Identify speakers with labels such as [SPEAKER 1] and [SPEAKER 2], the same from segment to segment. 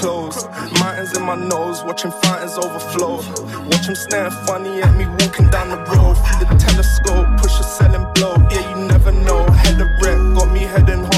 [SPEAKER 1] closed. Mountains in my nose, watching fighters overflow. Watch them staring funny at me
[SPEAKER 2] walking down the road. Through the telescope, push a selling blow. Yeah, you
[SPEAKER 3] never know. Head of wreck, got me heading home.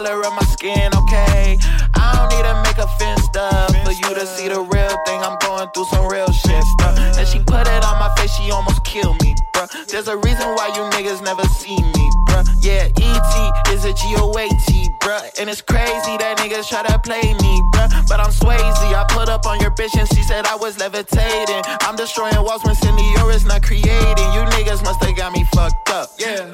[SPEAKER 3] Color of my skin, okay? I don't need to make a fence stuff for you to see the real thing. I'm going through some real shit stuff. And she put it on my face, she almost killed me, bruh. There's a reason why you niggas never see me, bruh. Yeah, ET is a G-O-A-T, bruh. And it's crazy that niggas try to play me, bruh. But I'm Swayze, I put up on your bitch and she said I was levitating. I'm destroying walls when Senior is not creating. You niggas must have got me fucked up. Yeah.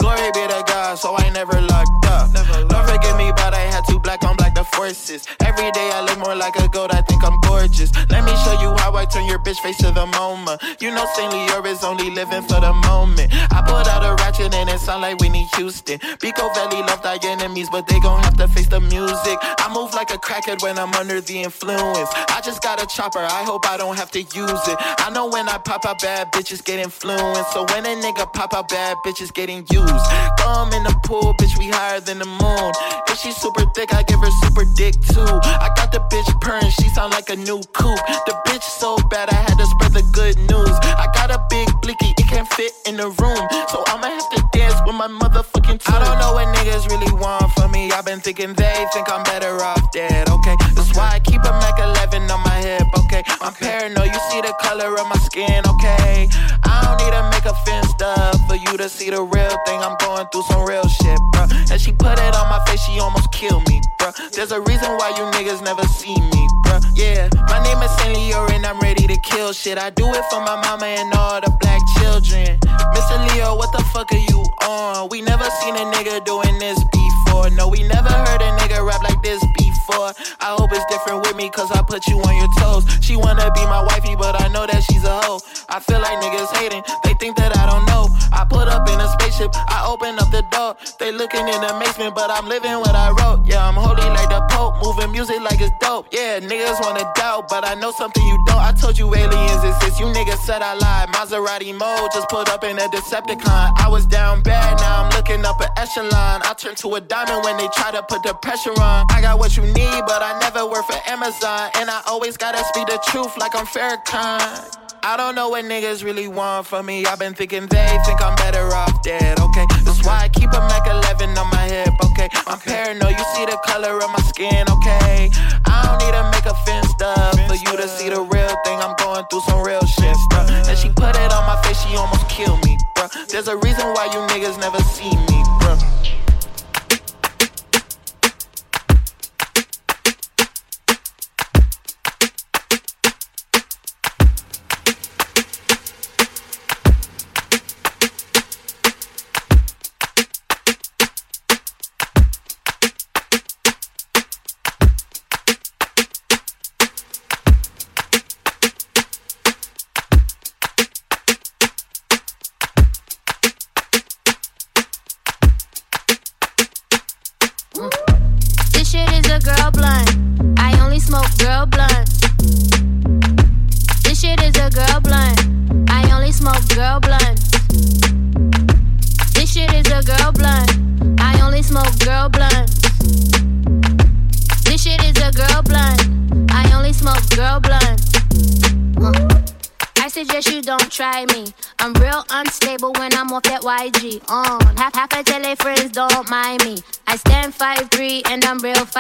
[SPEAKER 3] Every day I look more like a goat, I think I'm gorgeous. Let me show you how I turn your bitch face to the moment. You know St. Leo is only living for the moment. I put out a ratchet and it sound like Whitney Houston. Pico Valley love thy enemies, but they gon' have to face the music. I move like a crackhead when I'm under the influence. I just got a chopper, I hope I don't have to use it. I know when I pop out bad bitches get influenced. So when a nigga pop out bad bitches getting used. Thumb in the pool, bitch, we higher than the moon. If she's super thick, I give her super dick too. I got the bitch purring, she sound like a new coupe. The bitch so bad, I had to spread the good news. I got a big blicky, it can't fit in the room. So I'ma have to dance with my motherfucking tune. I don't know what niggas really want from me. I've been thinking they think I'm better off dead, okay? That's why I keep a Mac 11 on my hip, okay? I'm paranoid, you see the color of my skin, okay? I don't need to make a fence stuff for you to see the real thing. I'm going through some real shit, bro. And she put it on my face, she almost killed me, bro. There's a reason why you niggas never see me, bro. Yeah, my name is Saint Leo and I'm ready to kill shit. I do it for my mama and all the black children. Mr. Leo, what the fuck are you on? We never seen a nigga doing this before. No, we never heard a nigga rap like this before. I hope it's different with me, cause I put you on your toes. She wanna be my wifey, but I know that she's a hoe. I feel like niggas hating, spaceship, I open up the door. They looking in amazement, but I'm living what I wrote. Yeah, I'm holy like the Pope, moving music like it's dope. Yeah, niggas wanna doubt, but I know something you don't. I told you aliens exist, you niggas said I lied. Maserati mode, just put up in a Decepticon. I was down bad, now I'm looking up an echelon. I turn to a diamond when they try to put the pressure on. I got what you need, but I never work for Amazon. And I always gotta speak the truth like I'm Farrakhan. I don't know what niggas really want from me. I've been thinking they think I'm better off dead, okay? That's why I keep a Mac 11 on my hip, okay? I'm paranoid, you see the color of my skin, okay? I don't need to make a fence stuff for you to see the real thing. I'm going through some real shit stuff. And she put it on my face, she almost killed me, bruh. There's a reason why you niggas never see me, bruh.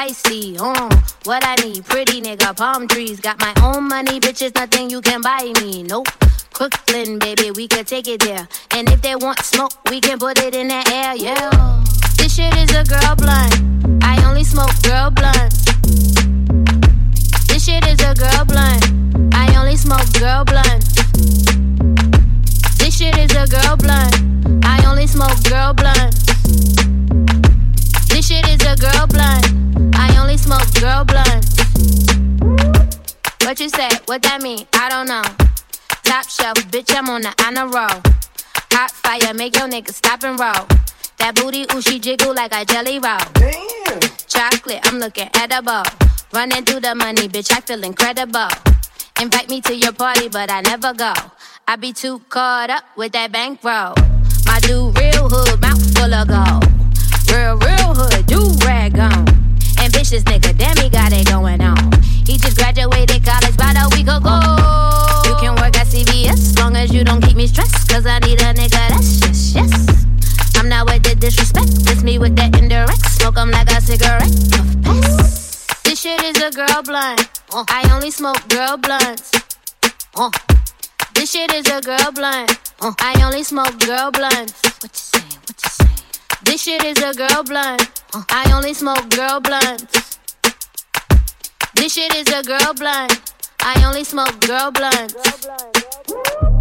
[SPEAKER 4] I'm feisty. Uh, what I need, pretty nigga, palm trees. Got my own money, bitches, nothing you can buy me. Nope. Brooklyn, baby, we can take it there. And if they want smoke, we can put it in the air, yeah. This shit is a girl blunt. I only smoke girl blunts. This shit is a girl blunt. I only smoke girl blunts. This shit is a girl blunt. I only smoke girl blunts. Shit is a girl blunt. I only smoke girl blunts. What you say? What that mean? I don't know. Top shelf, bitch, I'm on the honor roll. Hot fire, make your nigga stop and roll. That booty, ooh, she jiggle like a jelly roll. Damn. Chocolate, I'm looking edible. Running through the money, bitch, I feel incredible. Invite me to your party, but I never go. I be too caught up with that bankroll. My dude, real hood, mouth full of gold. Real, real hood, do rag on. Ambitious nigga, damn, he got it going on. He just graduated college about a week ago. You can work at CVS, long as you don't keep me stressed. Cause I need a nigga that's just yes. I'm not with the disrespect, it's me with that indirect. Smoke 'em like a cigarette. Pass. This shit is a girl blunt. I only smoke girl blunts. This shit is a girl blunt. I only smoke girl blunts. What you say? This shit is a girl blunt. I only smoke girl blunts. This shit is a girl blunt. I only smoke girl blunts. Girl blunt, girl blunt.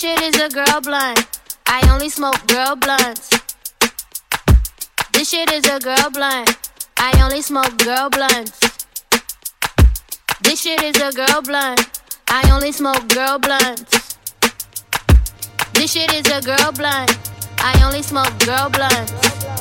[SPEAKER 4] Shit is a girl blunt. I only smoke girl blunts. This shit is a girl blunt. I only smoke girl blunts. This shit is a girl blunt. I only smoke girl blunts. This shit is a girl blunt. I only smoke girl blunts.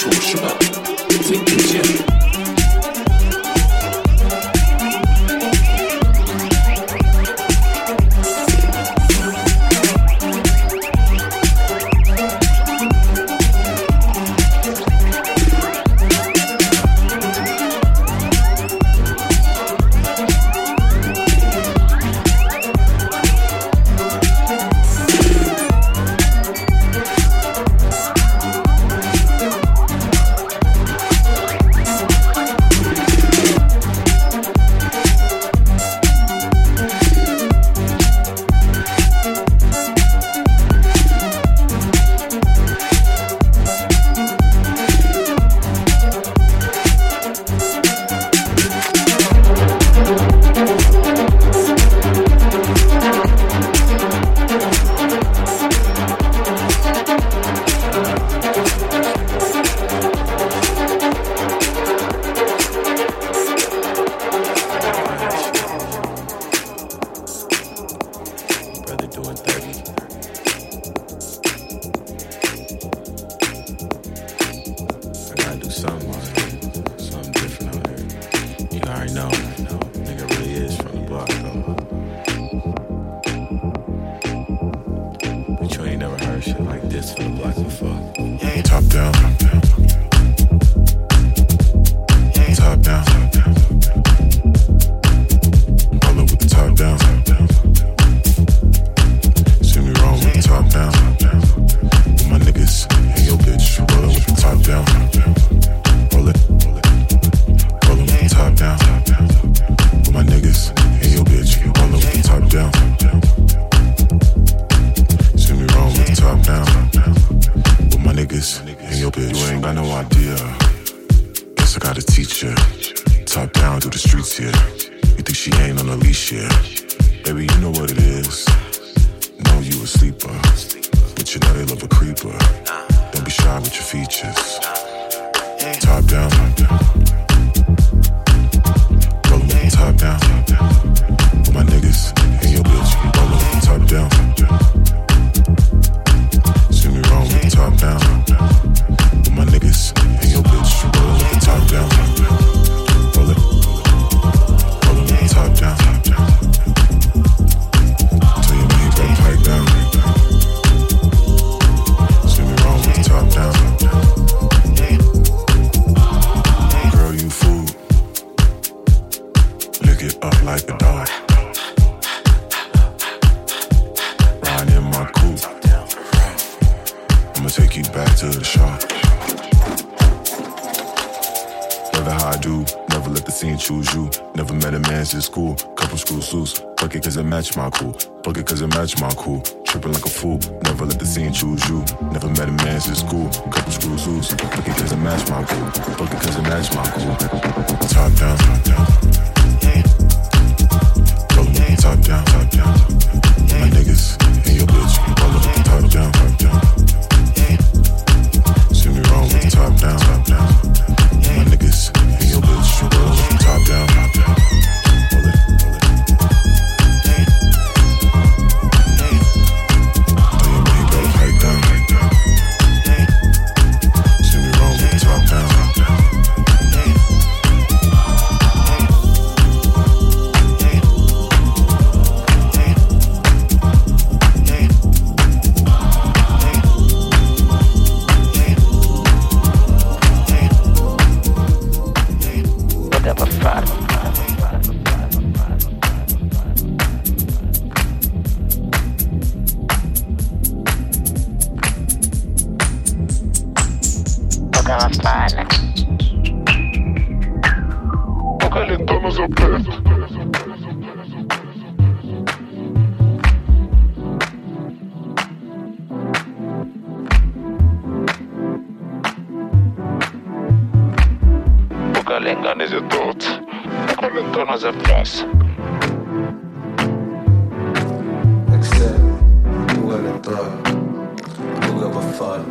[SPEAKER 5] 就是吧？
[SPEAKER 6] Top down.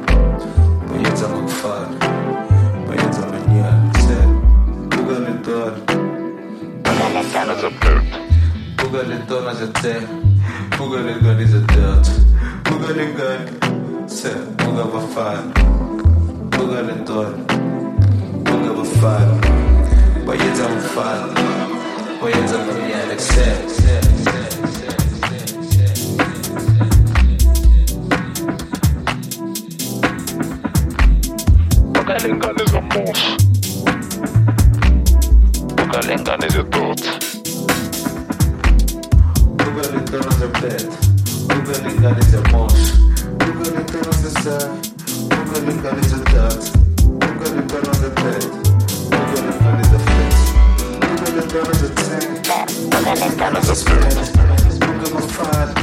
[SPEAKER 7] Per fare, poi io siamo fare, poi io siamo niente, Excel, Google entrare,
[SPEAKER 8] Google entrare as a bird.
[SPEAKER 7] Google entrare as a te, Google entrare as a dirt, Google entrare, Excel, Google per fare, Google entrare, Google per fare, poi io siamo fare, poi io siamo niente, Excel,
[SPEAKER 8] a
[SPEAKER 7] mouse. Bugalingan is a serve. Bugalingan is a dot. Bugalingan is a bed. A flex. A tank.
[SPEAKER 8] Bugalingan is a bird.
[SPEAKER 7] Buga mafala.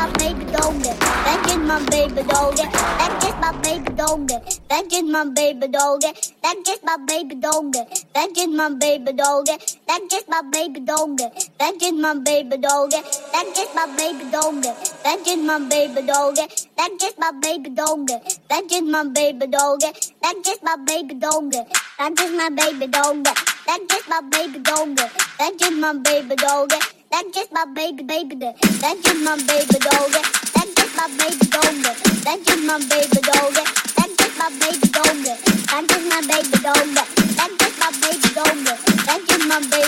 [SPEAKER 9] My baby doggy. That's just my baby doggy. That's just my baby doggy. That's just my baby doggy. That's just my baby doggy. That's just my baby doggy. That's just my baby doggy. That's just my baby doggy. That's just my baby doggy. That's just my baby doggy. That's just my baby doggy. That's just my baby doggy. That's just my baby doggy. That's just my baby doggy. That's just my baby doggy. That's just my baby baby. That's just my baby doggy. That's just my baby doggy. That's just my baby doggy. That's just my baby doggy. That's just my baby doggy. That's just my baby doggy. That's just my baby doggy. That's just my baby.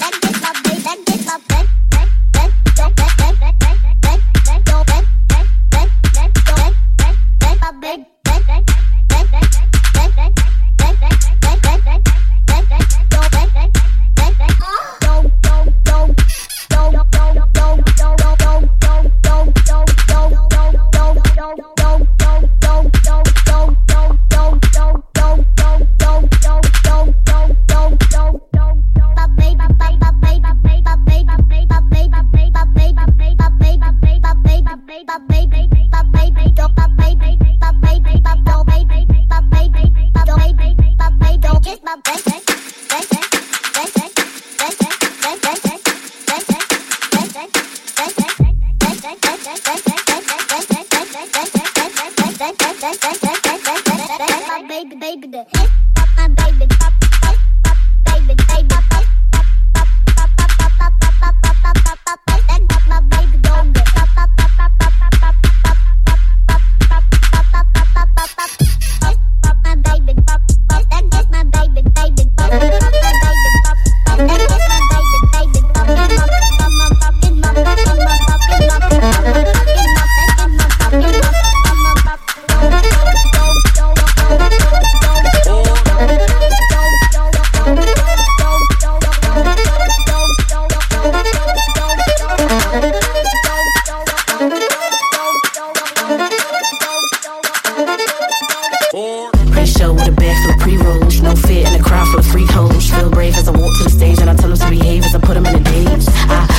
[SPEAKER 9] That's just my baby.
[SPEAKER 10] With a bag full of pre-rolls. No fear in a crowd full of freak hoes. Feel brave as I walk to the stage and I tell them to behave as I put them in the days. I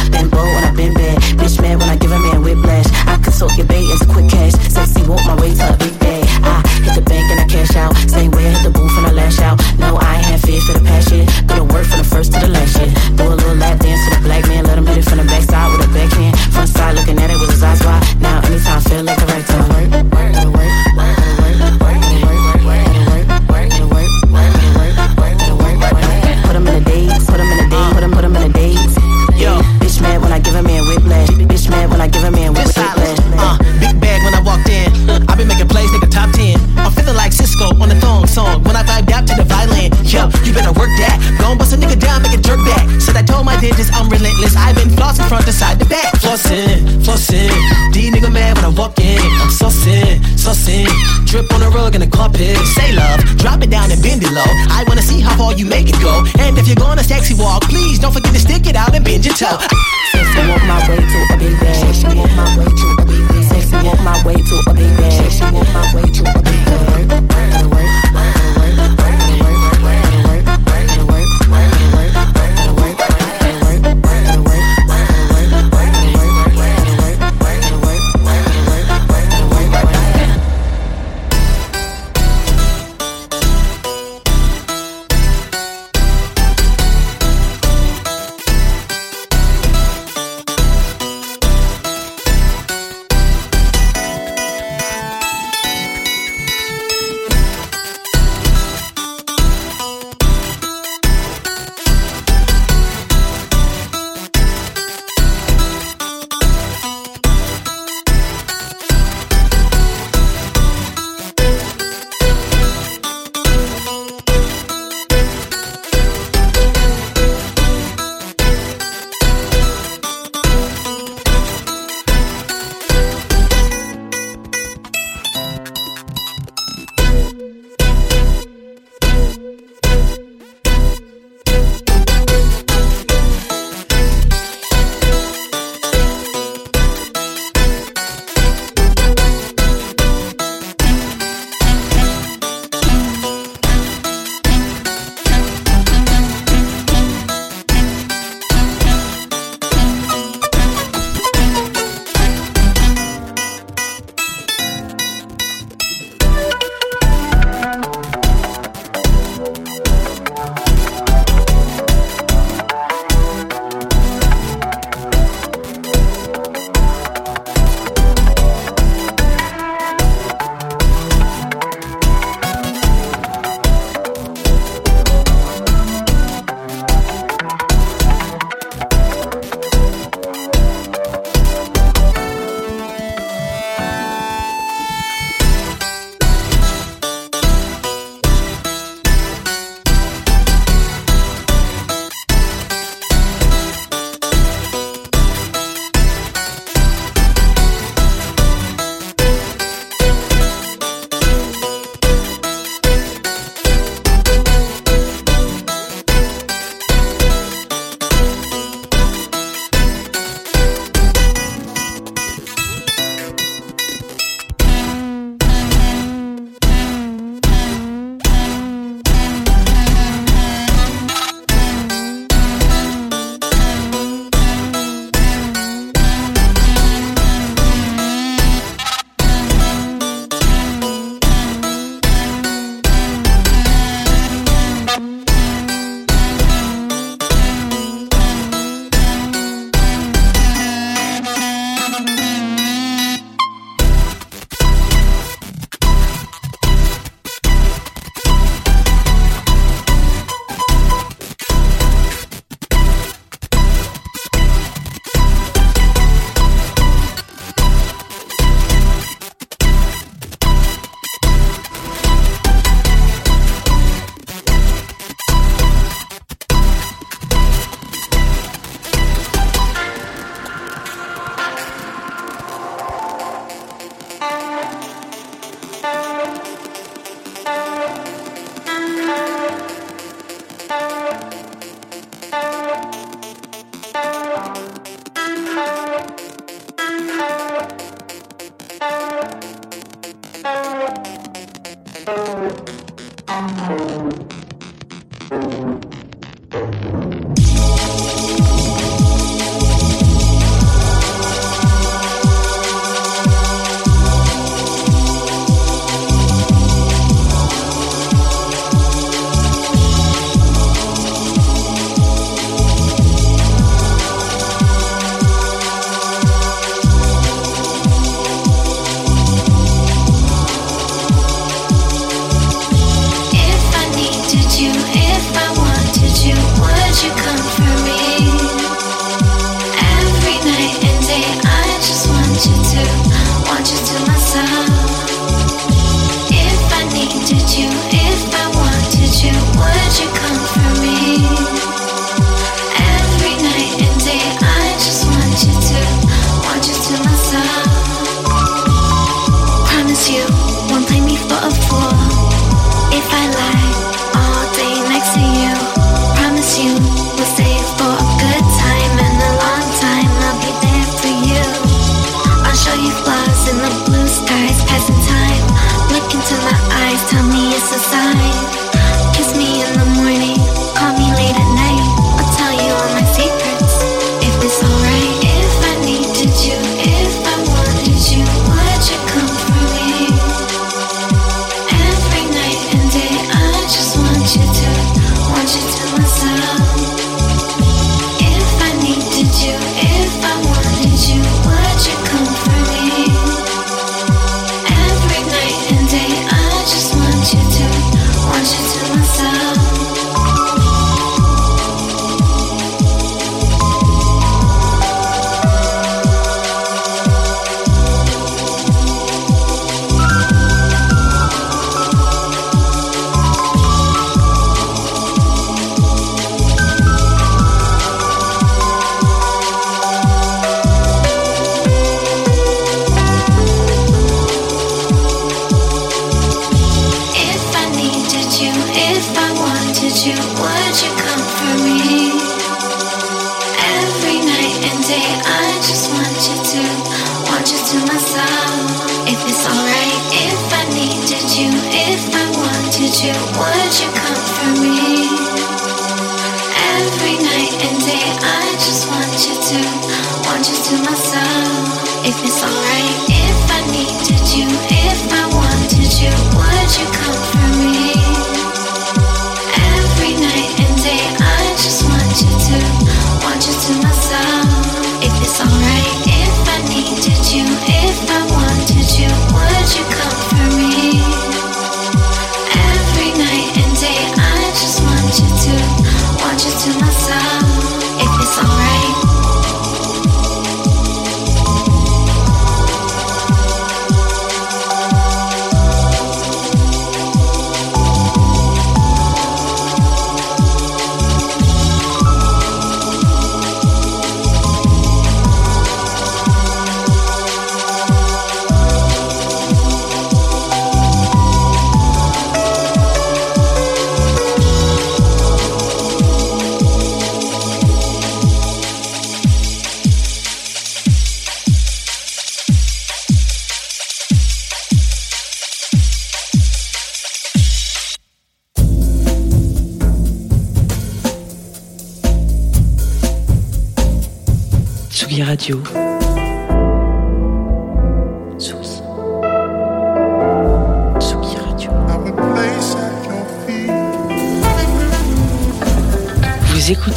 [SPEAKER 11] to
[SPEAKER 12] myself if it's alright if I needed you, if I wanted you, would you come for me? Every night and day, I just want you to, want you to myself if it's alright.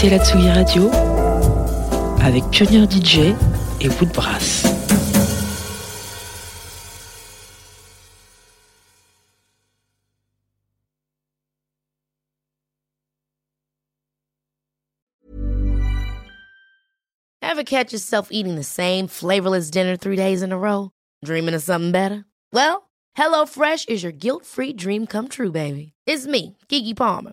[SPEAKER 13] écoutez la Tsugi Radio avec Pioneer DJ et Woodbrass.
[SPEAKER 14] Ever catch yourself eating the same flavorless dinner three days in a row? Dreaming of something better? Well, HelloFresh is your guilt-free dream come true, baby. It's me, Keke Palmer.